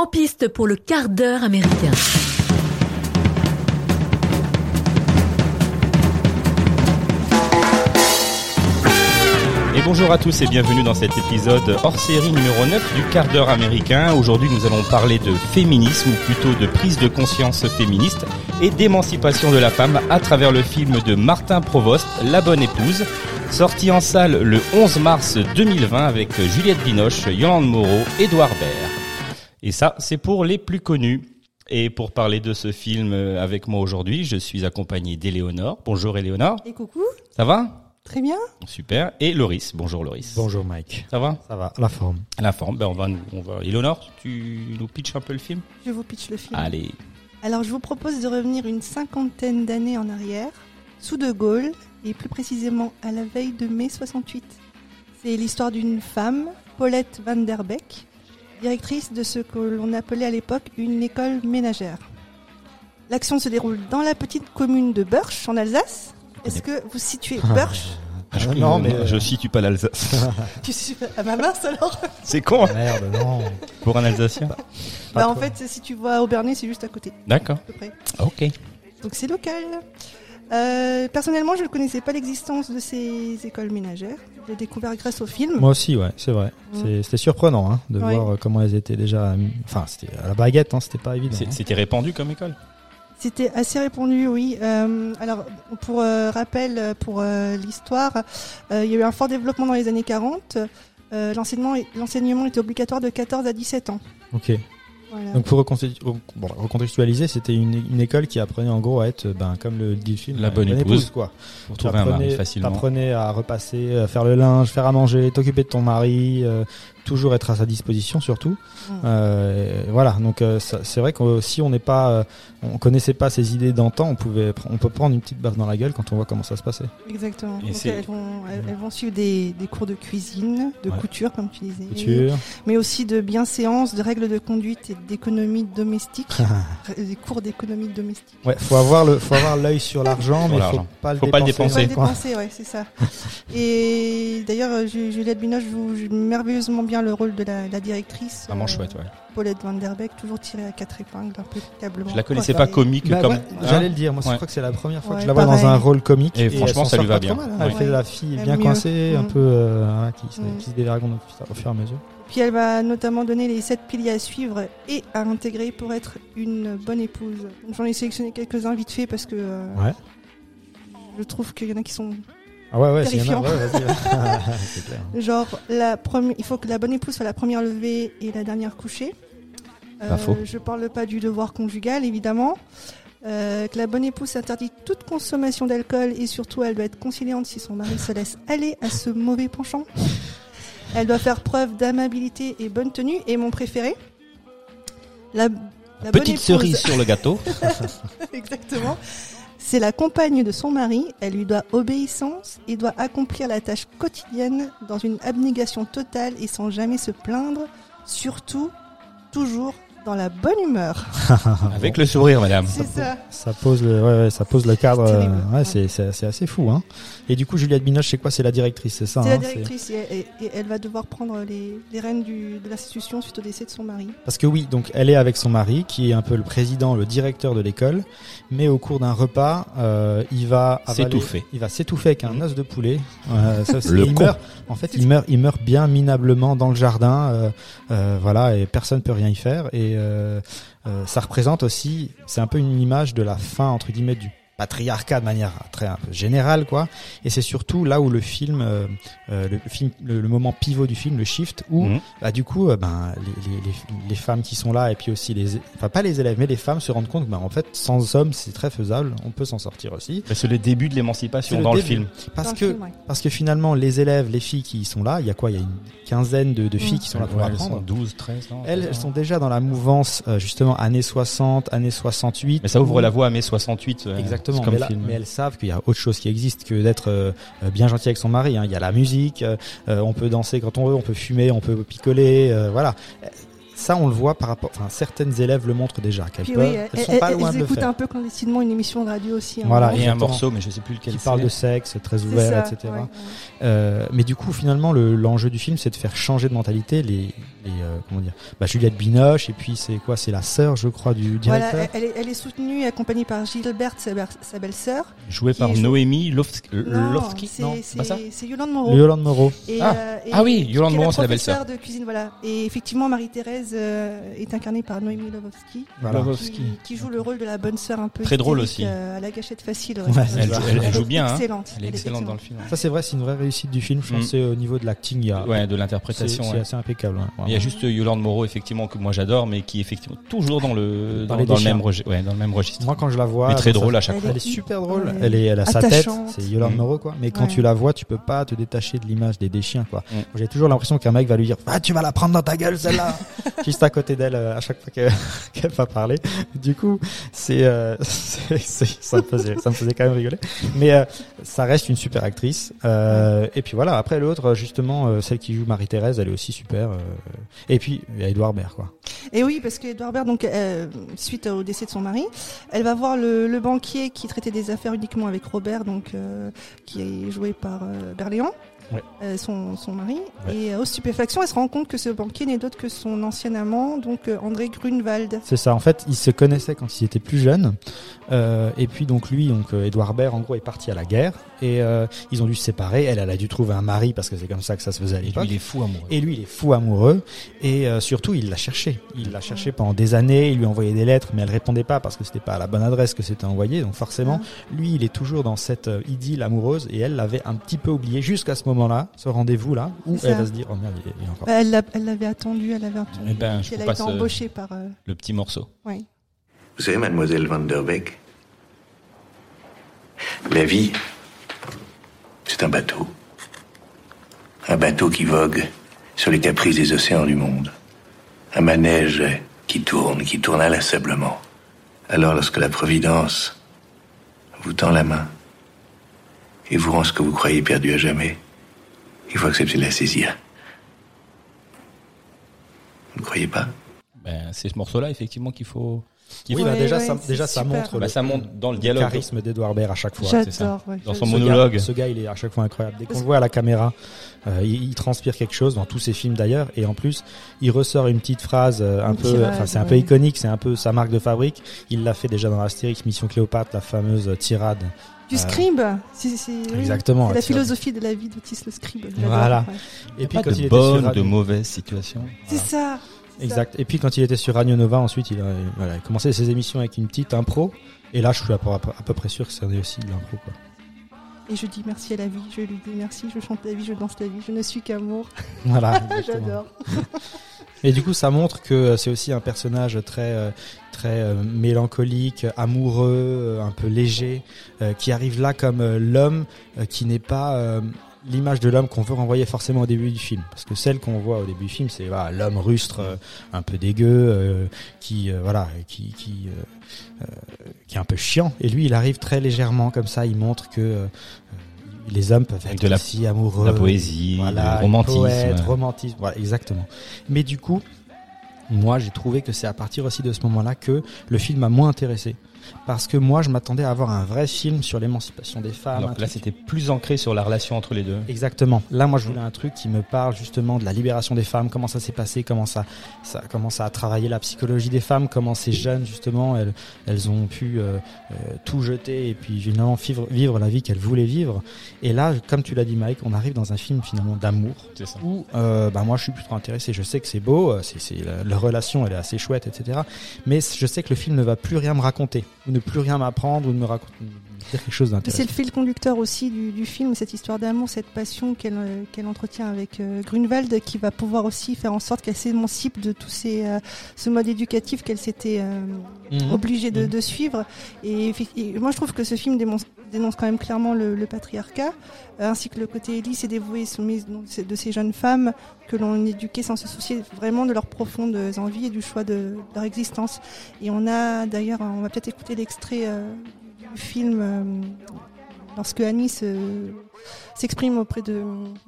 En piste pour le quart d'heure américain. Et bonjour à tous et bienvenue dans cet épisode hors série numéro 9 du quart d'heure américain. Aujourd'hui nous allons parler de féminisme ou plutôt de prise de conscience féministe et d'émancipation de la femme à travers le film de Martin Provost, La bonne épouse, sorti en salle le 11 mars 2020 avec Juliette Binoche, Yolande Moreau, Édouard Baird. Et ça, c'est pour les plus connus. Et pour parler de ce film avec moi aujourd'hui, je suis accompagné d'Éléonore. Bonjour Éléonore. Et coucou, Ça va? Très bien. Super. Et Loris. Bonjour Loris. Bonjour Mike. Ça va? Ça va, la forme. La forme. Ben on va, nous- on va. Éléonore, tu nous pitches un peu le film? Je vous pitch le film. Allez. Alors, je vous propose de revenir une cinquantaine d'années en arrière, sous De Gaulle, et plus précisément à la veille de mai 68. C'est l'histoire d'une femme, Paulette Van der Beek, directrice de ce que l'on appelait à l'époque une école ménagère. L'action se déroule dans la petite commune de Burch, en Alsace. Est-ce que vous situez Burch Ah, je, non, mais- je situe pas l'Alsace. Tu suis à ma mince alors c'est con hein, Merde, non. pour un Alsacien. Bah, En fait, si tu vois Aubernay, c'est juste à côté, D'accord. à peu près. Ok. Donc c'est local. Euh, personnellement, je ne connaissais pas l'existence de ces écoles ménagères. L'ai découvert grâce au film. Moi aussi, ouais, c'est vrai. C'était surprenant hein, de Ouais. voir comment elles étaient déjà. Enfin, c'était à la baguette, hein, c'était pas évident. Hein. C'était répandu comme école. C'était assez répandu, oui. Euh, alors, pour euh, rappel, pour euh, l'histoire, euh, il y a eu un fort développement dans les années 40. Euh, L'enseignement l'enseignement était obligatoire de 14 à 17 ans. Ok. Voilà. Donc pour bon, recontextualiser, c'était une, une école qui apprenait en gros à être, ben, comme le dit le film, La bonne épouse. quoi. Pour trouver un mari facilement. T'apprenais à repasser, à faire le linge, faire à manger, t'occuper de ton mari, euh, toujours être à sa disposition surtout. Euh, voilà, donc euh, ça- c'est vrai que si on n'est pas, euh, on connaissait pas ces idées d'antan, on pouvait, on peut prendre une petite baffe dans la gueule quand on voit comment ça se passait. Exactement. Donc, elles, vont, elles, elles vont suivre des, des cours de cuisine, de Ouais. couture, comme tu disais. Couture. mais aussi de bienséance, de règles de conduite et d'économie domestique, des cours d'économie domestique. Ouais, faut avoir le, faut avoir l'œil sur l'argent, mais faut pas le Faut pas dépenser. Le dépenser, ouais, c'est ça. Et d'ailleurs, euh, Ju- Juliette Binoche joue merveilleusement bien le rôle de la, la directrice. Vraiment euh, chouette, ouais. Paulette Van Der Beek, toujours tirée à quatre épingles, impeccablement. Je la connaissais pas comique Bah comme. ouais, hein J'allais le dire, moi je crois que c'est la première fois Ouais, que je la vois dans un rôle comique. Et elle franchement, ça lui va bien. mal, hein. Elle fait la fille bien mieux. coincée, un Mm. peu euh, qui, se- Mm. qui se dévergonde au fur et à mesure. Puis elle va notamment donner les sept piliers à suivre et à intégrer pour être une bonne épouse. J'en ai sélectionné quelques-uns vite fait parce que euh, Ouais. je trouve qu'il y en a qui sont Ah ouais, ouais, s'il y en a, Terrifiant. ouais, clair. Genre, la première, il faut que la bonne épouse soit la première levée et la dernière couchée. Euh, Pas faux. Je parle pas du devoir conjugal, évidemment. Euh, que la bonne épouse interdit toute consommation d'alcool et surtout elle doit être conciliante si son mari se laisse aller à ce mauvais penchant. Elle doit faire preuve d'amabilité et bonne tenue. Et mon préféré, la, la bonne Petite épouse- cerise sur le gâteau. Exactement. C'est la compagne de son mari, elle lui doit obéissance et doit accomplir la tâche quotidienne dans une abnégation totale et sans jamais se plaindre, surtout toujours dans la bonne humeur. Avec le sourire, madame. C'est ça. Ça pose le, ouais, ouais, ça pose le cadre. C'est euh, ouais, c'est, assez fou, hein. Et du coup, Juliette Binoche, c'est quoi? C'est la directrice, c'est ça C'est la hein, directrice et, et- et elle va devoir prendre les, les rênes du- de l'institution suite au décès de son mari. Parce que oui, donc elle est avec son mari, qui est un peu le président, le directeur de l'école, mais au cours d'un repas, euh, il va S'étouffer. Il va s'étouffer avec un os de poulet. Euh, ça, Le il con. meurt. En fait, il meurt, il meurt bien minablement dans le jardin. euh, euh, voilà, et personne peut rien y faire. Et euh, euh, ça représente aussi, c'est un peu une image de la fin entre guillemets du patriarcat de manière très un peu générale quoi et c'est surtout là où le film euh, euh, le film le, le moment pivot du film le shift où Mhm. bah du coup euh, ben les, les, les, les femmes qui sont là et puis aussi les enfin pas les élèves mais les femmes se rendent compte que ben, en fait sans hommes c'est très faisable on peut s'en sortir aussi Mais C'est le début de l'émancipation dans le film. parce Dans que film, ouais. parce que finalement les élèves les filles qui sont là il y a quoi? Il y a une quinzaine de, de filles Mhm. qui sont là pour Ouais, elles apprendre sont 12, 13, non elles, elles sont déjà dans la mouvance euh, justement années 60 années 68 Mais ça ouvre où- la voie à mai 68. euh, Exactement, c'est comme mais, là- film. mais elles savent qu'il y a autre chose qui existe que d'être euh, euh, bien gentil avec son mari. hein. Il y a la musique, euh, euh, on peut danser quand on veut, on peut fumer, on peut picoler, euh, voilà. Euh, ça, on le voit par rapport. Enfin, certaines élèves le montrent déjà. Qu'elles peuvent, oui, elles elles, sont pas elles- loin elles de le écoutent faire. un peu clandestinement une émission de radio aussi. hein. Voilà, Et un exactement. morceau, mais je sais plus lequel Qui parle de sexe, très ouvert, ça, etc. ouais, ouais. Euh, mais du coup, finalement, le- l'enjeu du film, c'est de faire changer de mentalité les, les euh, comment dire, bah, Juliette Binoche, et puis c'est quoi C'est la sœur, je crois, du directeur. Voilà, elle, est, elle est soutenue et accompagnée par Gilberte, sa, belle-sœur. Joué qui par Noémie Lovski. Non, Lovski c'est- Non, c'est pas ça c'est Yolande Moreau. Yolande Moreau. Et, Ah. euh, et- Ah oui, Yolande Moreau, c'est la belle-sœur. de cuisine, voilà. Et effectivement, Marie-Thérèse euh, est incarnée par Noémie Voilà. Lovowski. qui, qui joue le rôle de la bonne sœur un peu Très drôle aussi. euh, à la gâchette facile. Ouais, Elle, ça. elle- elle joue est bien. hein. Excellente. Elle est excellente dans le film. Ça, c'est vrai, c'est une vraie réussite du film. Je pense Mm. c'est au niveau de l'acting, il y a. Ouais, de l'interprétation. c'est ouais. assez impeccable. hein, Il y a juste Yolande Moreau, effectivement, que moi j'adore, mais qui est effectivement toujours dans le, Dans dans, les dans le même, dans le même registre. Moi, quand je la vois, mais très drôle à chaque Elle fois. Elle est super drôle. Elle est, elle a sa tête. C'est Yolande Mm. Moreau, quoi. Mais quand tu la vois, tu peux pas te détacher de l'image des, des chiens, quoi. Mm. J'ai toujours l'impression qu'un mec va lui dire, ah, tu vas la prendre dans ta gueule, celle-là. Juste à côté d'elle, euh, à chaque fois qu'elle va parler. Du coup, c'est, euh, c'est, ça me faisait, ça me faisait quand même rigoler. Mais, euh, ça reste une super actrice. Et puis voilà. Après, l'autre, justement, celle qui joue Marie-Thérèse, elle est aussi super. Et puis, il y a Edouard Baird, quoi. Et oui, parce que Edouard Baird, donc, suite au décès de son mari, elle va voir le, le banquier qui traitait des affaires uniquement avec Robert, donc qui est joué par Berléand, Ouais. euh, son, son mari. Ouais. Et euh, aux stupéfactions, elle se rend compte que ce banquier n'est d'autre que son ancien amant, donc euh, André Grunwald. C'est ça. En fait, ils se connaissaient quand ils étaient plus jeunes. Euh, et puis donc lui, donc euh, Edouard Baird, en gros, est parti à la guerre et euh, ils ont dû se séparer. Elle, elle a dû trouver un mari parce que c'est comme ça que ça se faisait à Et lui, l'époque. il est fou amoureux. Et lui, il est fou amoureux. Et euh, surtout, il l'a cherché. Il l'a cherché pendant des années. Il lui envoyait des lettres, mais elle répondait pas parce que c'était pas à la bonne adresse que c'était envoyé. Donc forcément, lui, il est toujours dans cette euh, idylle amoureuse. Et elle l'avait un petit peu oublié jusqu'à ce moment-là, ce rendez-vous-là, où elle va se dire, oh merde, il est, il est encore. Bah, Elle l'a- elle l'avait attendu, elle avait attendu. Eh ben, je elle a été euh, embauchée par. euh, le petit morceau. oui. Vous savez, mademoiselle Van der Beek, la vie, c'est un bateau. Un bateau qui vogue sur les caprices des océans du monde. Un manège qui tourne, qui tourne inlassablement. Alors lorsque la Providence vous tend la main et vous rend ce que vous croyez perdu à jamais, il faut accepter la saisir. Vous ne croyez pas? Ben, c'est ce morceau-là, effectivement, qu'il faut. Oui, bah, déjà, ouais, ça, déjà, montre Bah, le, ça monte dans le le dialogue. charisme d'Edouard Baird à chaque fois. c'est ça. Ouais, Dans son Ce monologue. gars- ce gars, il est à chaque fois incroyable. Dès qu'on le voit à la caméra, euh, il, il transpire quelque chose dans tous ses films d'ailleurs, et en plus, il ressort une petite phrase euh, un Une peu, enfin c'est un peu iconique, c'est un peu sa marque de fabrique. Il l'a fait déjà dans Astérix Mission Cléopâtre, la fameuse tirade. Du Euh, scribe. C'est. Exactement. C'est la philosophie de la vie d'Otis le scribe. Voilà. ouais. Il y Et a puis pas quand de il était sur bonne ou de Radio- mauvaise situation. C'est ça. c'est ça. Exact. Et puis quand il était sur Radio Nova, ensuite, il a, voilà, il a commencé ses émissions avec une petite impro. Et là, je suis à peu, à peu près sûr que c'est aussi de l'impro. Et je dis merci à la vie, je lui dis merci, je chante la vie, je danse la vie, je ne suis qu'amour. Voilà. J'adore. Et du coup, ça montre que euh, c'est aussi un personnage très euh, très euh, mélancolique, amoureux, un peu léger, qui arrive là comme l'homme qui n'est pas l'image de l'homme qu'on veut renvoyer forcément au début du film. Parce que celle qu'on voit au début du film, c'est voilà, l'homme rustre, euh, un peu dégueu, euh, qui euh, voilà, qui qui qui est un peu chiant. Et lui, il arrive très légèrement comme ça. Il montre que les hommes peuvent Avec être de la- aussi amoureux, La poésie, voilà, le romantisme. poète, romantisme, voilà, exactement. Mais du coup, moi, j'ai trouvé que c'est à partir aussi de ce moment-là que le film m'a moins intéressé. Parce que moi, je m'attendais à avoir un vrai film sur l'émancipation des femmes. Alors là, c'était plus ancré sur la relation entre les deux. Exactement. Là, moi, je voulais un truc qui me parle justement de la libération des femmes, comment ça s'est passé, comment ça, ça, comment ça a travaillé la psychologie des femmes, comment ces jeunes justement, elles, elles ont pu euh, euh, tout jeter et puis finalement vivre, vivre la vie qu'elles voulaient vivre. Et là, comme tu l'as dit, Mike, on arrive dans un film finalement d'amour où, euh, bah, moi, je suis plutôt intéressé. Je sais que c'est beau, euh, c'est, c'est la, la relation, elle est assez chouette, etc. Mais je sais que le film ne va plus rien me raconter, ou ne plus rien m'apprendre, ou ne me raconter dire quelque chose C'est d'intéressant. le fil conducteur aussi du, du film, cette histoire d'amour, cette passion qu'elle euh, qu'elle entretient avec euh, Grunwald, qui va pouvoir aussi faire en sorte qu'elle s'émancipe de tous ces, euh, ce mode éducatif qu'elle s'était euh, Mhm. obligée de, Mhm. de suivre. Et, et moi, je trouve que ce film dénonce, dénonce quand même clairement le, le patriarcat, euh, ainsi que le côté lisse et dévoué et soumise de ces- jeunes femmes que l'on éduquait sans se soucier vraiment de leurs profondes envies et du choix de, de leur existence. Et on a d'ailleurs, on va peut-être écouter l'extrait euh, du film. euh, lorsque Annie se- s'exprime auprès de,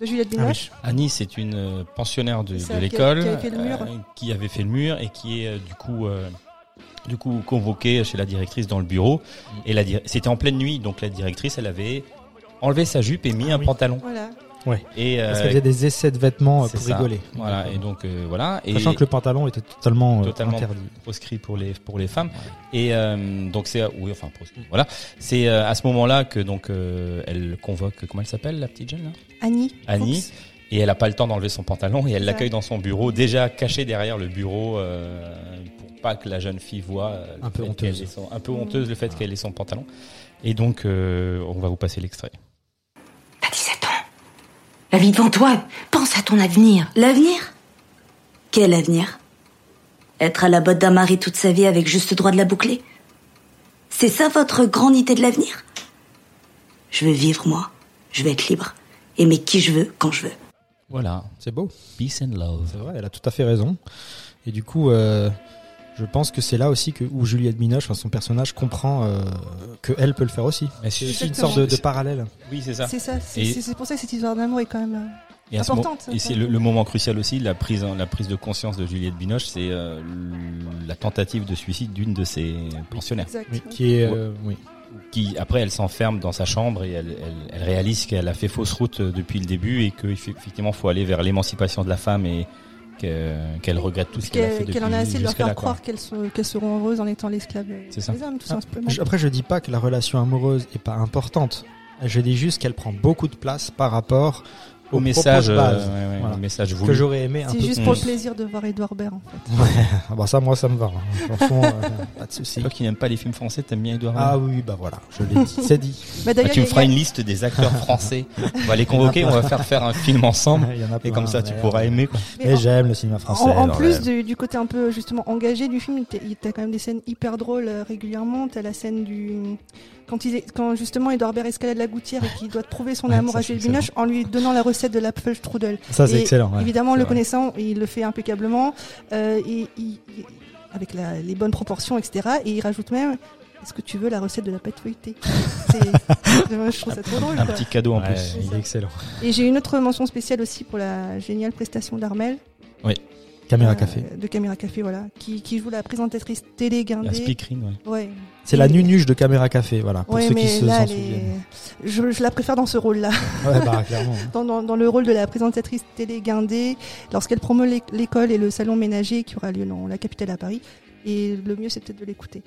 de Juliette Binoche. Annie, c'est une pensionnaire de, l'école qui avait fait le mur. qui avait fait le mur et qui est du coup du coup convoquée chez la directrice dans le bureau. Et la dir- c'était en pleine nuit, donc la directrice, elle avait enlevé sa jupe et mis Ah un oui. pantalon. Voilà. Et euh, Parce qu'elle faisait des essais de vêtements euh, pour ça. rigoler. Voilà. Et donc euh, voilà. Et Sachant que le pantalon était totalement, euh, Totalement. interdit. proscrit pour les pour les femmes et euh, donc c'est oui enfin proscrit voilà c'est euh, à ce moment-là que donc euh, elle convoque comment elle s'appelle la petite jeune là? Annie. Annie. Et elle a pas le temps d'enlever son pantalon et elle l'accueille dans son bureau déjà caché derrière le bureau euh, pas que la jeune fille voit euh, Un peu honteuse. qu'elle ait son- un peu honteuse le fait qu'elle ait son pantalon et donc euh, on va vous passer l'extrait T'as 17 ans. La vie devant toi. Pense à ton avenir. L'avenir? Quel avenir? Être à la botte d'un mari toute sa vie avec juste droit de la boucler? C'est ça votre grande idée de l'avenir? Je veux vivre, moi. Je veux être libre. Aimer qui je veux, quand je veux. voilà C'est beau. peace and love C'est vrai, elle a tout à fait raison. Et du coup, euh, je pense que c'est là aussi que où Juliette Binoche, enfin, son personnage, comprend euh, que elle peut le faire aussi. Mais C'est une sorte de, de parallèle. oui c'est ça C'est ça. C'est pour ça que cette histoire d'amour est quand même. euh, Et, importante, et c'est le, le moment crucial aussi, la prise, la prise de conscience de Juliette Binoche, c'est euh, la tentative de suicide d'une de ses pensionnaires, Exact. Oui, qui est, euh, oui. qui après elle s'enferme dans sa chambre et elle, elle, elle réalise qu'elle a fait fausse route depuis le début et qu'effectivement faut aller vers l'émancipation de la femme et que- qu'elle regrette tout ce qu'elle a fait Qu'elle en a assez de leur faire croire qu'elles seront heureuses en étant l'esclave des hommes, tout Ah, simplement. Je- Après, je dis pas que la relation amoureuse est pas importante. Je dis juste qu'elle prend beaucoup de place par rapport Au message, base, euh, ouais, ouais, Voilà. au message que j'aurais aimé un C'est juste pour le plaisir de voir Edouard Baird, en fait. Ah bah ça, moi, ça me va. hein. Franchement, euh, pas de souci. Toi qui n'aimes pas les films français, t'aimes bien Edouard Ah Baird oui, bah voilà, je l'ai dit. C'est dit. Bah, Bah, d'ailleurs, Tu me feras une liste des acteurs français. On va les convoquer, on va faire faire un film ensemble. Il y en a Et comme ça, tu pourras aimer. Quoi. mais j'aime le cinéma français. En, plus ouais. du, du côté un peu justement engagé du film, t'as t'as quand même des scènes hyper drôles euh, régulièrement. T'as la scène du quand, il est- quand justement Edouard Baird escalade la gouttière et qu'il doit prouver son Ouais, amour ça, à Jules Binoche en lui donnant la recette de l'Apfelstrudel. Ça, c'est excellent. ouais. Évidemment, le vrai. connaissant, il le fait impeccablement, euh, et, il- il- avec la- les bonnes proportions, etc. Et il rajoute même Est-ce que tu veux la recette de la pâte feuilletée? Je trouve ça trop drôle. Un quoi. petit cadeau en Ouais, plus. il est excellent. Et j'ai une autre mention spéciale aussi pour la géniale prestation d'Armel. Caméra euh, café. De Caméra Café, voilà. Qui, qui joue la présentatrice télé La guindée. speakerine, ouais. Ouais. C'est la nunuche de Caméra Café, voilà, pour Ouais, ceux qui se là, est- souviennent. je, je la préfère dans ce rôle-là. Ouais, bah, clairement. hein. Dans, dans, dans le rôle de la présentatrice télé guindée, lorsqu'elle promeut l'é- l'école et le salon ménager qui aura lieu dans la capitale à Paris. Et le mieux, c'est peut-être de l'écouter.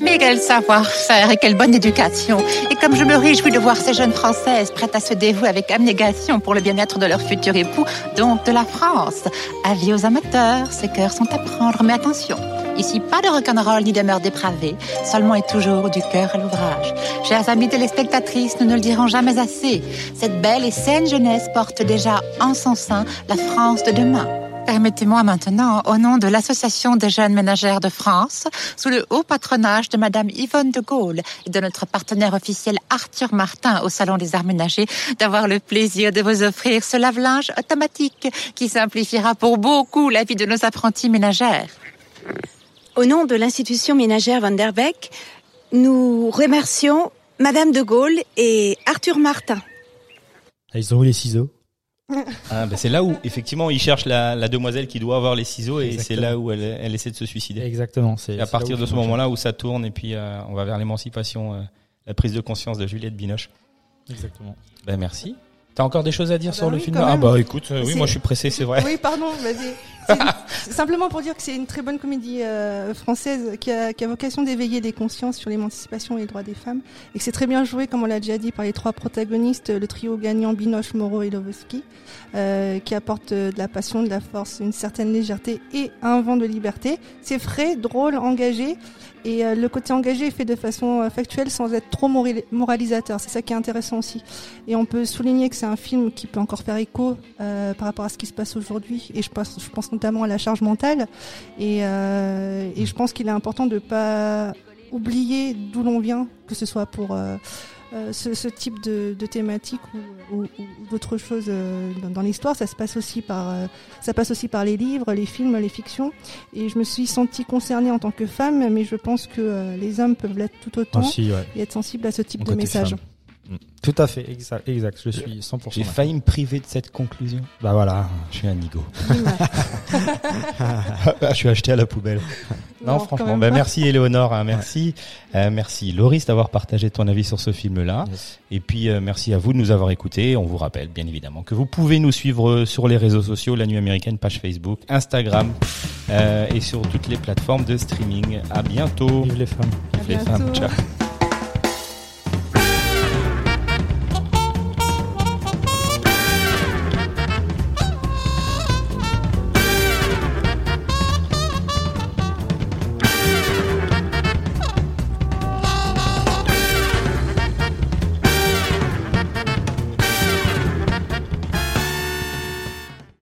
Mais quel savoir-faire et quelle bonne éducation. Et comme je me réjouis de voir ces jeunes Françaises prêtes à se dévouer avec abnégation pour le bien-être de leur futur époux, donc de la France. Avis aux amateurs, ces cœurs sont à prendre, mais attention. Ici, pas de rock'n'roll ni de mœurs dépravées, seulement et toujours du cœur à l'ouvrage. Chers amis téléspectatrices, nous ne le dirons jamais assez. Cette belle et saine jeunesse porte déjà en son sein la France de demain. Permettez-moi maintenant, au nom de l'Association des jeunes ménagères de France, sous le haut patronage de Madame Yvonne de Gaulle et de notre partenaire officiel Arthur Martin au Salon des Arts Ménagers, d'avoir le plaisir de vous offrir ce lave-linge automatique qui simplifiera pour beaucoup la vie de nos apprentis ménagères. Au nom de l'institution ménagère Van der Beek, nous remercions Madame de Gaulle et Arthur Martin. Ah, Ils ont eu les ciseaux. Ah, ben c'est là où effectivement il cherche la, la demoiselle qui doit avoir les ciseaux et c'est là où elle, elle essaie de se suicider. Exactement. C'est à partir de ce moment-là où ça tourne et puis euh, on va vers l'émancipation, euh, la prise de conscience de Juliette Binoche. Exactement. Ben merci. T'as encore des choses à dire Ah sur bah le film Ah bah écoute, euh, oui moi je suis pressé, c'est vrai. Oui, pardon, vas-y. Une- simplement pour dire que c'est une très bonne comédie euh, française qui a, qui a vocation d'éveiller les consciences sur l'émancipation et les droits des femmes. Et que c'est très bien joué, comme on l'a déjà dit, par les trois protagonistes, le trio gagnant Binoche, Moreau et Lovosky, euh, qui apporte euh, de la passion, de la force, une certaine légèreté et un vent de liberté. C'est frais, drôle, engagé. Et euh, le côté engagé est fait de façon factuelle sans être trop morali- moralisateur. C'est ça qui est intéressant aussi. Et on peut souligner que c'est un film qui peut encore faire écho euh, par rapport à ce qui se passe aujourd'hui. Et je pense, je pense notamment à la charge mentale. Et, euh, et je pense qu'il est important de pas oublier d'où l'on vient, que ce soit pour euh, ce, ce type de, de thématique ou, ou- ou d'autres choses dans, dans l'histoire. Ça se passe aussi par, ça passe aussi par les livres, les films, les fictions. Et je me suis sentie concernée en tant que femme, mais je pense que les hommes peuvent l'être tout autant ouais. et être sensibles à ce type de message. femme. Tout à fait, exact, exact. Je suis 100% J'ai failli me priver de cette conclusion. Bah voilà. Je suis un nigo. Je suis acheté à la poubelle. Non, franchement, bah, merci Éléonore, hein, merci, Euh, merci Loris d'avoir partagé ton avis sur ce film-là. Yes. Et puis euh, merci à vous de nous avoir écoutés. On vous rappelle bien évidemment que vous pouvez nous suivre euh, sur les réseaux sociaux, la Nuit Américaine, page Facebook, Instagram euh, et sur toutes les plateformes de streaming. À bientôt. Vive les femmes. À Les femmes, ciao.